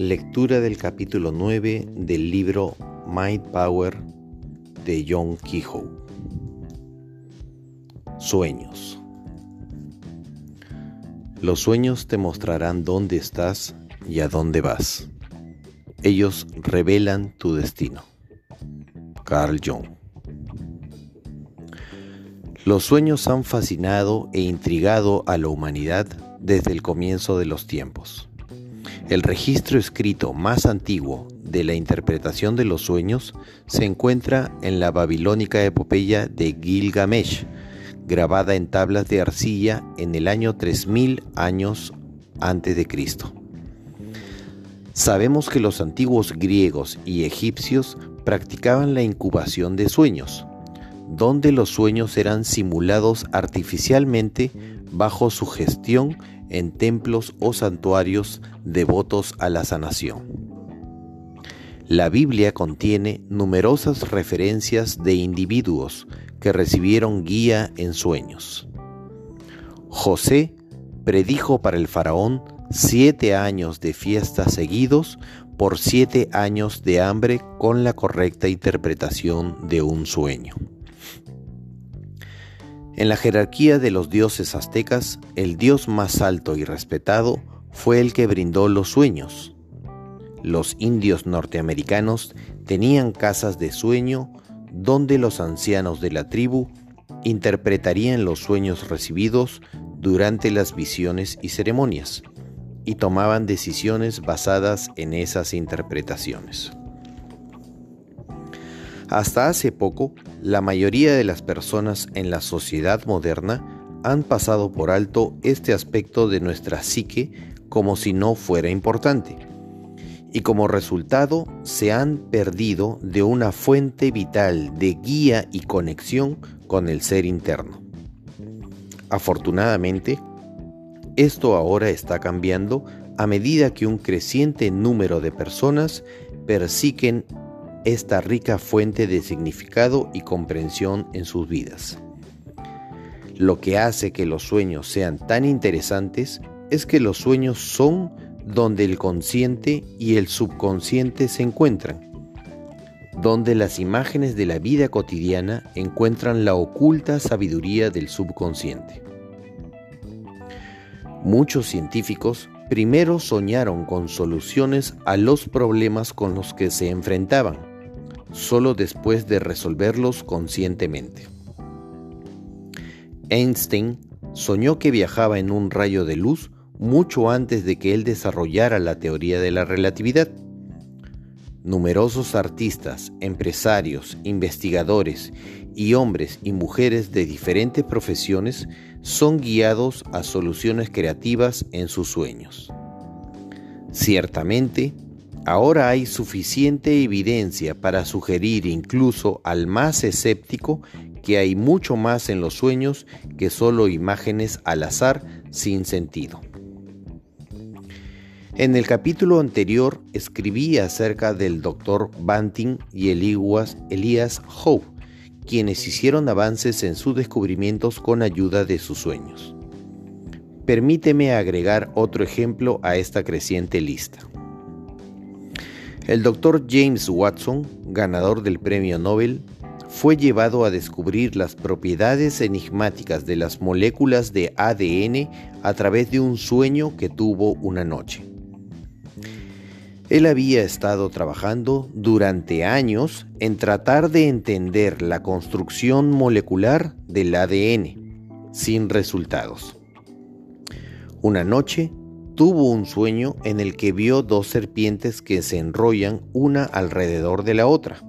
Lectura del capítulo 9 del libro Mind Power de John Kehoe. Sueños. Los sueños te mostrarán dónde estás y a dónde vas. Ellos revelan tu destino. Carl Jung. Los sueños han fascinado e intrigado a la humanidad desde el comienzo de los tiempos. El registro escrito más antiguo de la interpretación de los sueños se encuentra en la babilónica epopeya de Gilgamesh, grabada en tablas de arcilla en el año 3000 años antes de Cristo. Sabemos que los antiguos griegos y egipcios practicaban la incubación de sueños, donde los sueños eran simulados artificialmente bajo su gestión en templos o santuarios devotos a la sanación. La Biblia contiene numerosas referencias de individuos que recibieron guía en sueños. José predijo para el faraón siete años de fiestas seguidos por siete años de hambre con la correcta interpretación de un sueño. En la jerarquía de los dioses aztecas, el dios más alto y respetado fue el que brindó los sueños. Los indios norteamericanos tenían casas de sueño donde los ancianos de la tribu interpretarían los sueños recibidos durante las visiones y ceremonias y tomaban decisiones basadas en esas interpretaciones. Hasta hace poco, la mayoría de las personas en la sociedad moderna han pasado por alto este aspecto de nuestra psique como si no fuera importante. Y como resultado se han perdido de una fuente vital de guía y conexión con el ser interno. Afortunadamente, esto ahora está cambiando a medida que un creciente número de personas persiguen esta rica fuente de significado y comprensión en sus vidas. Lo que hace que los sueños sean tan interesantes es que los sueños son donde el consciente y el subconsciente se encuentran, donde las imágenes de la vida cotidiana encuentran la oculta sabiduría del subconsciente. Muchos científicos primero soñaron con soluciones a los problemas con los que se enfrentaban solo después de resolverlos conscientemente. Einstein soñó que viajaba en un rayo de luz mucho antes de que él desarrollara la teoría de la relatividad. Numerosos artistas, empresarios, investigadores y hombres y mujeres de diferentes profesiones son guiados a soluciones creativas en sus sueños. Ciertamente, Ahora hay suficiente evidencia para sugerir incluso al más escéptico que hay mucho más en los sueños que solo imágenes al azar sin sentido. En el capítulo anterior escribí acerca del Dr. Banting y Elias Howe, quienes hicieron avances en sus descubrimientos con ayuda de sus sueños. Permíteme agregar otro ejemplo a esta creciente lista. El doctor James Watson, ganador del premio Nobel, fue llevado a descubrir las propiedades enigmáticas de las moléculas de ADN a través de un sueño que tuvo una noche. Él había estado trabajando durante años en tratar de entender la construcción molecular del ADN, sin resultados. Una noche, tuvo un sueño en el que vio dos serpientes que se enrollan una alrededor de la otra.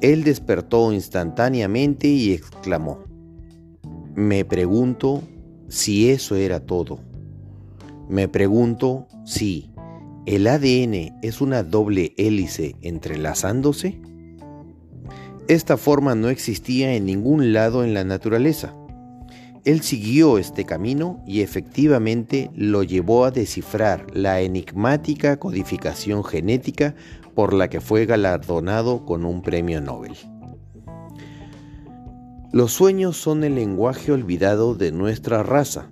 Él despertó instantáneamente y exclamó, me pregunto si eso era todo. Me pregunto si el ADN es una doble hélice entrelazándose. Esta forma no existía en ningún lado en la naturaleza. Él siguió este camino y efectivamente lo llevó a descifrar la enigmática codificación genética por la que fue galardonado con un premio Nobel. Los sueños son el lenguaje olvidado de nuestra raza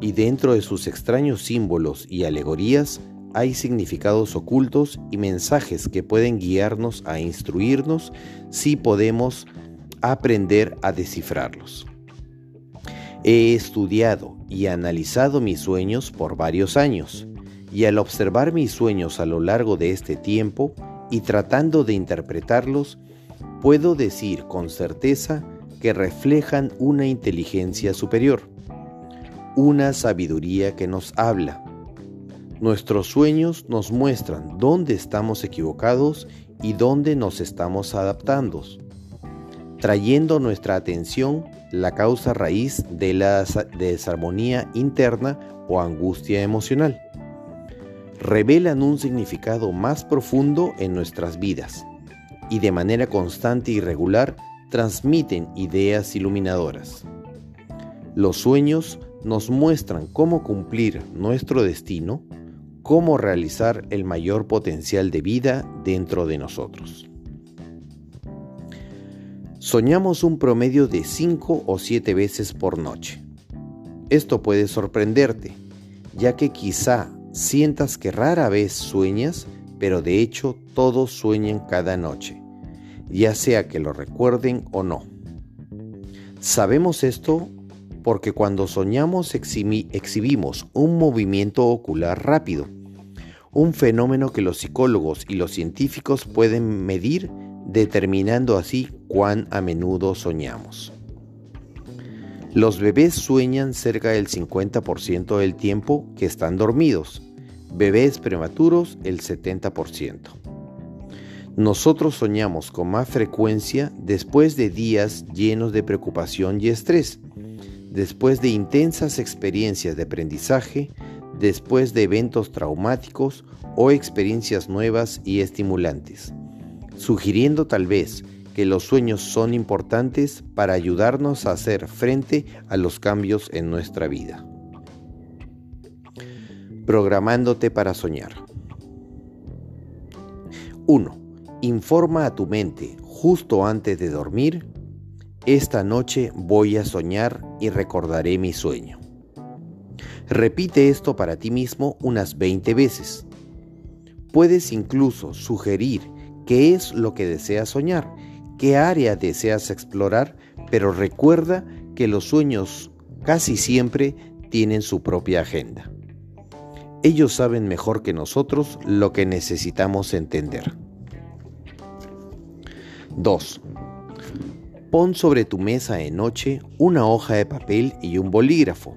y dentro de sus extraños símbolos y alegorías hay significados ocultos y mensajes que pueden guiarnos a instruirnos si podemos aprender a descifrarlos. He estudiado y analizado mis sueños por varios años y al observar mis sueños a lo largo de este tiempo y tratando de interpretarlos, puedo decir con certeza que reflejan una inteligencia superior, una sabiduría que nos habla. Nuestros sueños nos muestran dónde estamos equivocados y dónde nos estamos adaptando, trayendo nuestra atención la causa raíz de la desarmonía interna o angustia emocional revelan un significado más profundo en nuestras vidas y de manera constante y regular transmiten ideas iluminadoras. Los sueños nos muestran cómo cumplir nuestro destino, cómo realizar el mayor potencial de vida dentro de nosotros. Soñamos un promedio de 5 o 7 veces por noche. Esto puede sorprenderte, ya que quizá sientas que rara vez sueñas, pero de hecho todos sueñan cada noche, ya sea que lo recuerden o no. Sabemos esto porque cuando soñamos exhibimos un movimiento ocular rápido, un fenómeno que los psicólogos y los científicos pueden medir determinando así cuán a menudo soñamos. Los bebés sueñan cerca del 50% del tiempo que están dormidos, bebés prematuros el 70%. Nosotros soñamos con más frecuencia después de días llenos de preocupación y estrés, después de intensas experiencias de aprendizaje, después de eventos traumáticos o experiencias nuevas y estimulantes, sugiriendo tal vez que los sueños son importantes para ayudarnos a hacer frente a los cambios en nuestra vida. Programándote para soñar. 1. Informa a tu mente justo antes de dormir, esta noche voy a soñar y recordaré mi sueño. Repite esto para ti mismo unas 20 veces. Puedes incluso sugerir qué es lo que deseas soñar qué área deseas explorar, pero recuerda que los sueños casi siempre tienen su propia agenda. Ellos saben mejor que nosotros lo que necesitamos entender. 2. Pon sobre tu mesa de noche una hoja de papel y un bolígrafo.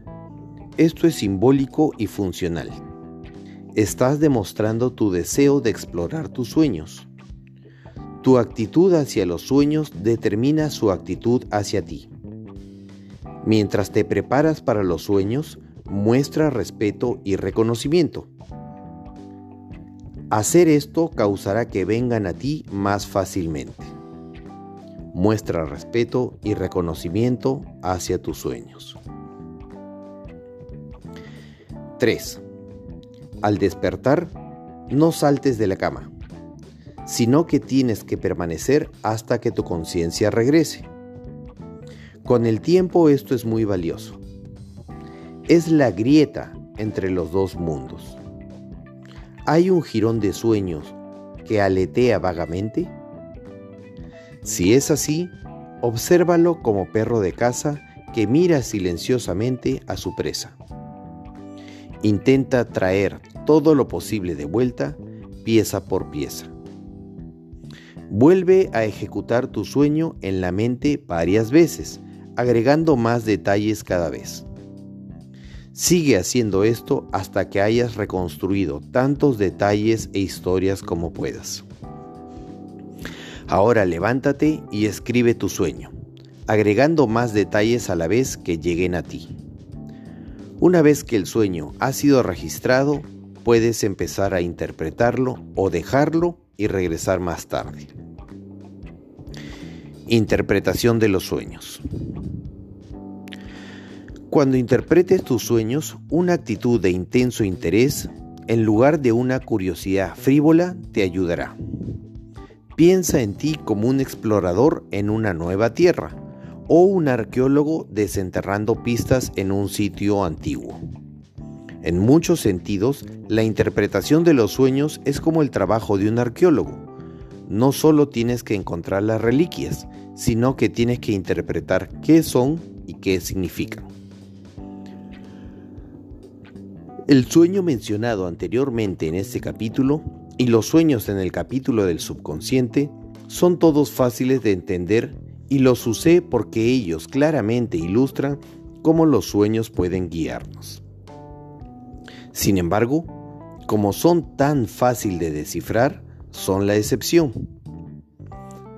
Esto es simbólico y funcional. Estás demostrando tu deseo de explorar tus sueños. Tu actitud hacia los sueños determina su actitud hacia ti. Mientras te preparas para los sueños, muestra respeto y reconocimiento. Hacer esto causará que vengan a ti más fácilmente. Muestra respeto y reconocimiento hacia tus sueños. 3. Al despertar, no saltes de la cama sino que tienes que permanecer hasta que tu conciencia regrese. Con el tiempo esto es muy valioso. Es la grieta entre los dos mundos. ¿Hay un jirón de sueños que aletea vagamente? Si es así, obsérvalo como perro de casa que mira silenciosamente a su presa. Intenta traer todo lo posible de vuelta, pieza por pieza. Vuelve a ejecutar tu sueño en la mente varias veces, agregando más detalles cada vez. Sigue haciendo esto hasta que hayas reconstruido tantos detalles e historias como puedas. Ahora levántate y escribe tu sueño, agregando más detalles a la vez que lleguen a ti. Una vez que el sueño ha sido registrado, puedes empezar a interpretarlo o dejarlo y regresar más tarde. Interpretación de los sueños. Cuando interpretes tus sueños, una actitud de intenso interés, en lugar de una curiosidad frívola, te ayudará. Piensa en ti como un explorador en una nueva tierra o un arqueólogo desenterrando pistas en un sitio antiguo. En muchos sentidos, la interpretación de los sueños es como el trabajo de un arqueólogo. No solo tienes que encontrar las reliquias, sino que tienes que interpretar qué son y qué significan. El sueño mencionado anteriormente en este capítulo y los sueños en el capítulo del subconsciente son todos fáciles de entender y los usé porque ellos claramente ilustran cómo los sueños pueden guiarnos. Sin embargo, como son tan fácil de descifrar, son la excepción.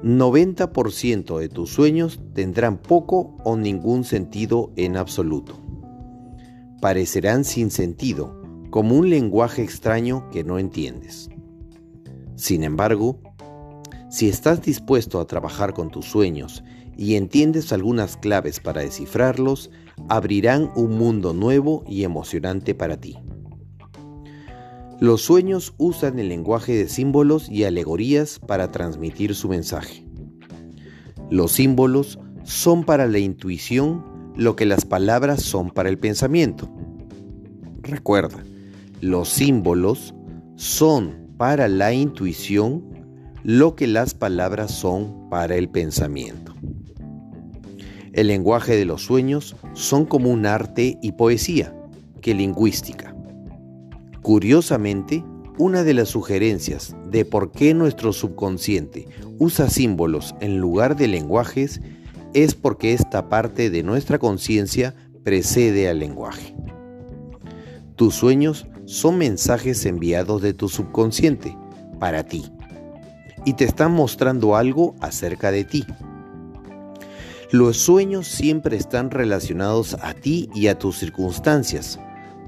90% de tus sueños tendrán poco o ningún sentido en absoluto. Parecerán sin sentido, como un lenguaje extraño que no entiendes. Sin embargo, si estás dispuesto a trabajar con tus sueños y entiendes algunas claves para descifrarlos, abrirán un mundo nuevo y emocionante para ti. Los sueños usan el lenguaje de símbolos y alegorías para transmitir su mensaje. Los símbolos son para la intuición lo que las palabras son para el pensamiento. Recuerda, los símbolos son para la intuición lo que las palabras son para el pensamiento. El lenguaje de los sueños son como un arte y poesía que lingüística. Curiosamente, una de las sugerencias de por qué nuestro subconsciente usa símbolos en lugar de lenguajes es porque esta parte de nuestra conciencia precede al lenguaje. Tus sueños son mensajes enviados de tu subconsciente para ti y te están mostrando algo acerca de ti. Los sueños siempre están relacionados a ti y a tus circunstancias,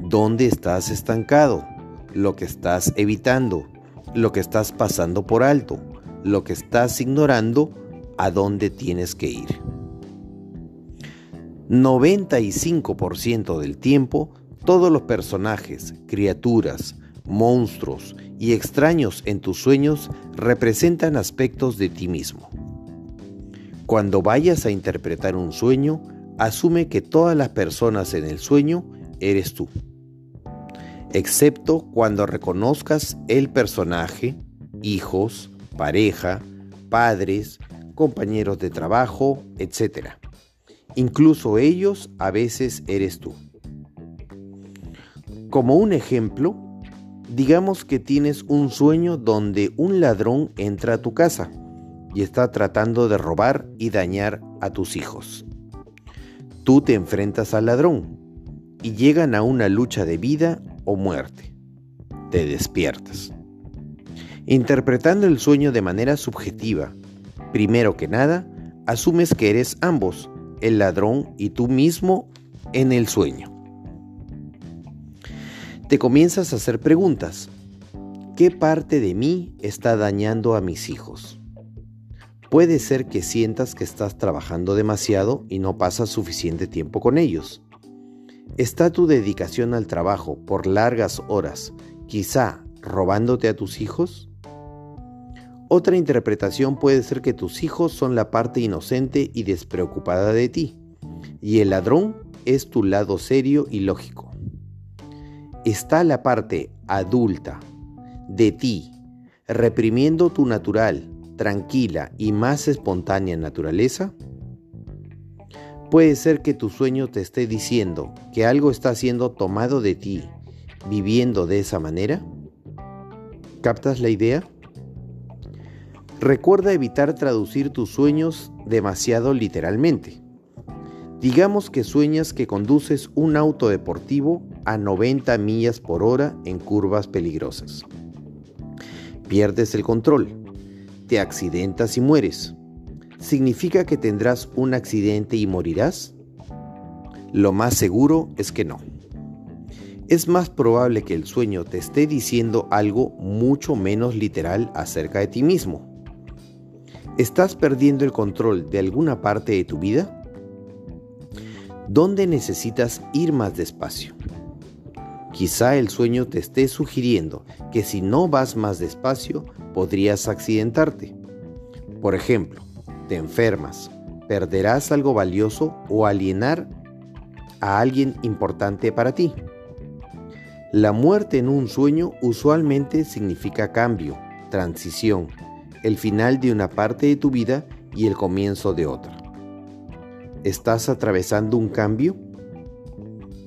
dónde estás estancado, lo que estás evitando, lo que estás pasando por alto, lo que estás ignorando, a dónde tienes que ir. 95% del tiempo, todos los personajes, criaturas, monstruos y extraños en tus sueños representan aspectos de ti mismo. Cuando vayas a interpretar un sueño, asume que todas las personas en el sueño eres tú excepto cuando reconozcas el personaje, hijos, pareja, padres, compañeros de trabajo, etc. Incluso ellos a veces eres tú. Como un ejemplo, digamos que tienes un sueño donde un ladrón entra a tu casa y está tratando de robar y dañar a tus hijos. Tú te enfrentas al ladrón y llegan a una lucha de vida o muerte. Te despiertas. Interpretando el sueño de manera subjetiva, primero que nada, asumes que eres ambos, el ladrón y tú mismo, en el sueño. Te comienzas a hacer preguntas. ¿Qué parte de mí está dañando a mis hijos? Puede ser que sientas que estás trabajando demasiado y no pasas suficiente tiempo con ellos. ¿Está tu dedicación al trabajo por largas horas quizá robándote a tus hijos? Otra interpretación puede ser que tus hijos son la parte inocente y despreocupada de ti, y el ladrón es tu lado serio y lógico. ¿Está la parte adulta de ti reprimiendo tu natural, tranquila y más espontánea naturaleza? Puede ser que tu sueño te esté diciendo que algo está siendo tomado de ti, viviendo de esa manera. ¿Captas la idea? Recuerda evitar traducir tus sueños demasiado literalmente. Digamos que sueñas que conduces un auto deportivo a 90 millas por hora en curvas peligrosas. Pierdes el control, te accidentas y mueres. ¿Significa que tendrás un accidente y morirás? Lo más seguro es que no. Es más probable que el sueño te esté diciendo algo mucho menos literal acerca de ti mismo. ¿Estás perdiendo el control de alguna parte de tu vida? ¿Dónde necesitas ir más despacio? Quizá el sueño te esté sugiriendo que si no vas más despacio podrías accidentarte. Por ejemplo, te enfermas, perderás algo valioso o alienar a alguien importante para ti. La muerte en un sueño usualmente significa cambio, transición, el final de una parte de tu vida y el comienzo de otra. ¿Estás atravesando un cambio?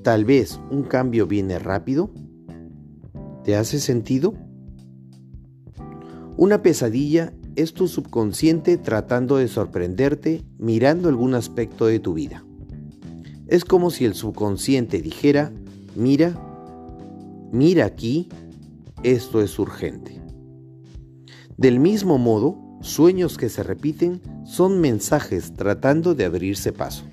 Tal vez un cambio viene rápido. ¿Te hace sentido? Una pesadilla es tu subconsciente tratando de sorprenderte mirando algún aspecto de tu vida. Es como si el subconsciente dijera, mira, mira aquí, esto es urgente. Del mismo modo, sueños que se repiten son mensajes tratando de abrirse paso.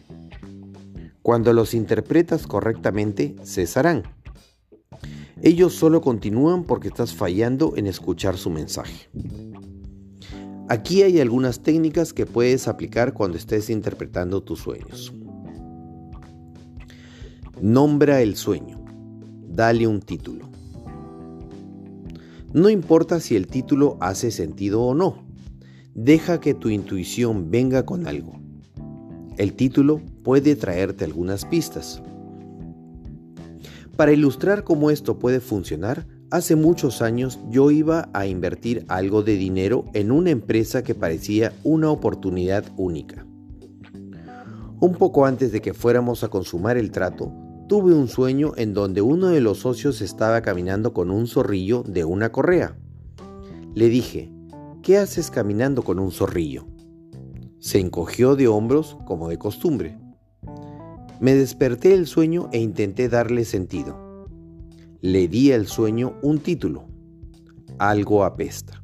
Cuando los interpretas correctamente, cesarán. Ellos solo continúan porque estás fallando en escuchar su mensaje. Aquí hay algunas técnicas que puedes aplicar cuando estés interpretando tus sueños. Nombra el sueño. Dale un título. No importa si el título hace sentido o no. Deja que tu intuición venga con algo. El título puede traerte algunas pistas. Para ilustrar cómo esto puede funcionar, Hace muchos años yo iba a invertir algo de dinero en una empresa que parecía una oportunidad única. Un poco antes de que fuéramos a consumar el trato, tuve un sueño en donde uno de los socios estaba caminando con un zorrillo de una correa. Le dije, ¿qué haces caminando con un zorrillo? Se encogió de hombros como de costumbre. Me desperté del sueño e intenté darle sentido le di al sueño un título, Algo apesta.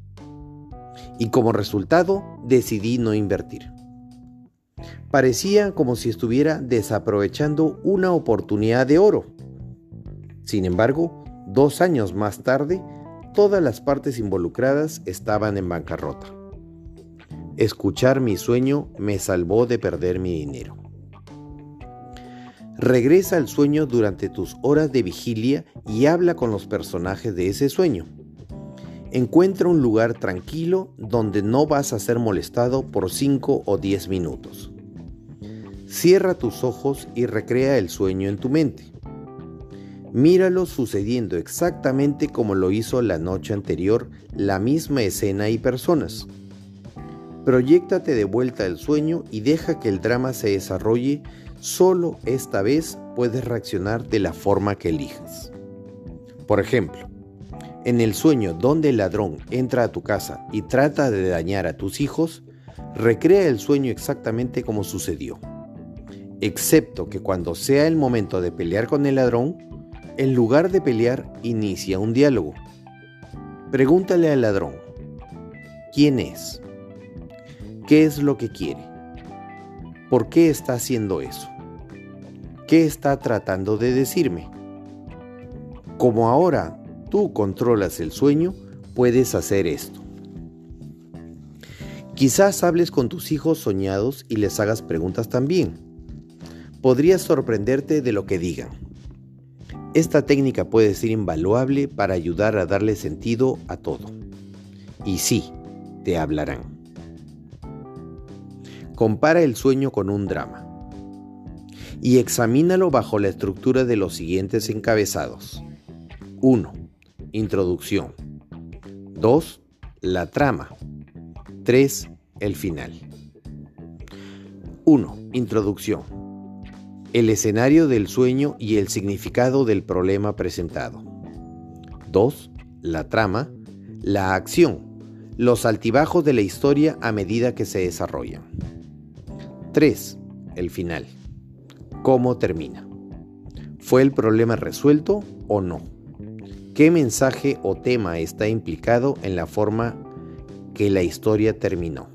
Y como resultado decidí no invertir. Parecía como si estuviera desaprovechando una oportunidad de oro. Sin embargo, dos años más tarde, todas las partes involucradas estaban en bancarrota. Escuchar mi sueño me salvó de perder mi dinero. Regresa al sueño durante tus horas de vigilia y habla con los personajes de ese sueño. Encuentra un lugar tranquilo donde no vas a ser molestado por 5 o 10 minutos. Cierra tus ojos y recrea el sueño en tu mente. Míralo sucediendo exactamente como lo hizo la noche anterior, la misma escena y personas. Proyéctate de vuelta al sueño y deja que el drama se desarrolle Solo esta vez puedes reaccionar de la forma que elijas. Por ejemplo, en el sueño donde el ladrón entra a tu casa y trata de dañar a tus hijos, recrea el sueño exactamente como sucedió. Excepto que cuando sea el momento de pelear con el ladrón, en lugar de pelear, inicia un diálogo. Pregúntale al ladrón, ¿quién es? ¿Qué es lo que quiere? ¿Por qué está haciendo eso? ¿Qué está tratando de decirme? Como ahora tú controlas el sueño, puedes hacer esto. Quizás hables con tus hijos soñados y les hagas preguntas también. Podrías sorprenderte de lo que digan. Esta técnica puede ser invaluable para ayudar a darle sentido a todo. Y sí, te hablarán. Compara el sueño con un drama y examínalo bajo la estructura de los siguientes encabezados. 1. Introducción. 2. La trama. 3. El final. 1. Introducción. El escenario del sueño y el significado del problema presentado. 2. La trama. La acción. Los altibajos de la historia a medida que se desarrollan. 3. El final cómo termina. ¿Fue el problema resuelto o no? ¿Qué mensaje o tema está implicado en la forma que la historia terminó?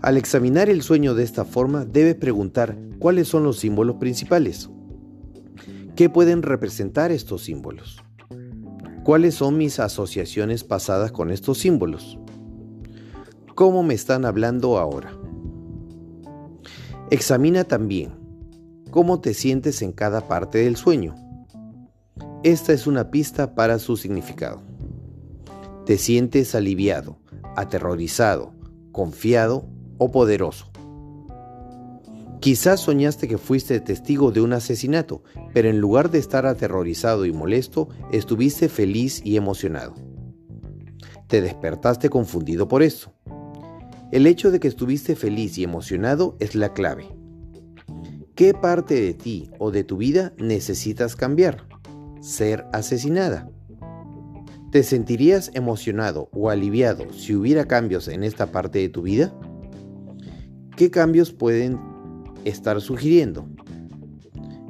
Al examinar el sueño de esta forma, debe preguntar cuáles son los símbolos principales. ¿Qué pueden representar estos símbolos? ¿Cuáles son mis asociaciones pasadas con estos símbolos? ¿Cómo me están hablando ahora? Examina también cómo te sientes en cada parte del sueño. Esta es una pista para su significado. ¿Te sientes aliviado, aterrorizado, confiado o poderoso? Quizás soñaste que fuiste testigo de un asesinato, pero en lugar de estar aterrorizado y molesto, estuviste feliz y emocionado. Te despertaste confundido por eso. El hecho de que estuviste feliz y emocionado es la clave. ¿Qué parte de ti o de tu vida necesitas cambiar? Ser asesinada. ¿Te sentirías emocionado o aliviado si hubiera cambios en esta parte de tu vida? ¿Qué cambios pueden estar sugiriendo?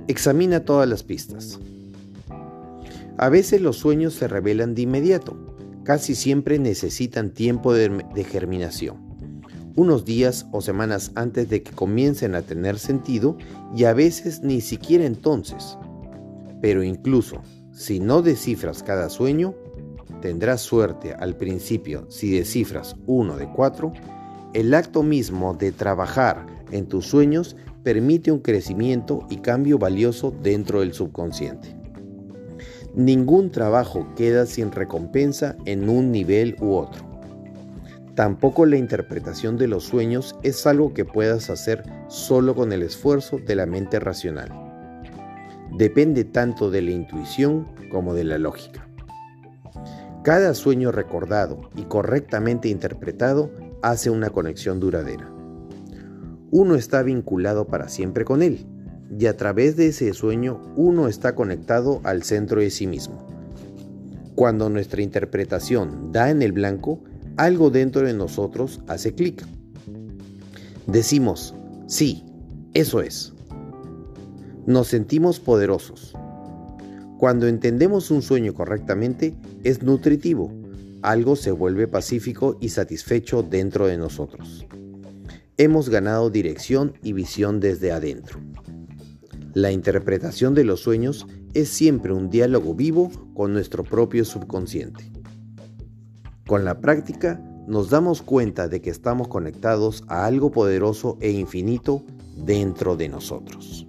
Examina todas las pistas. A veces los sueños se revelan de inmediato, casi siempre necesitan tiempo de, germinación unos días o semanas antes de que comiencen a tener sentido y a veces ni siquiera entonces. Pero incluso si no descifras cada sueño, tendrás suerte al principio si descifras uno de cuatro, el acto mismo de trabajar en tus sueños permite un crecimiento y cambio valioso dentro del subconsciente. Ningún trabajo queda sin recompensa en un nivel u otro. Tampoco la interpretación de los sueños es algo que puedas hacer solo con el esfuerzo de la mente racional. Depende tanto de la intuición como de la lógica. Cada sueño recordado y correctamente interpretado hace una conexión duradera. Uno está vinculado para siempre con él y a través de ese sueño uno está conectado al centro de sí mismo. Cuando nuestra interpretación da en el blanco, algo dentro de nosotros hace clic. Decimos, sí, eso es. Nos sentimos poderosos. Cuando entendemos un sueño correctamente, es nutritivo. Algo se vuelve pacífico y satisfecho dentro de nosotros. Hemos ganado dirección y visión desde adentro. La interpretación de los sueños es siempre un diálogo vivo con nuestro propio subconsciente. Con la práctica nos damos cuenta de que estamos conectados a algo poderoso e infinito dentro de nosotros.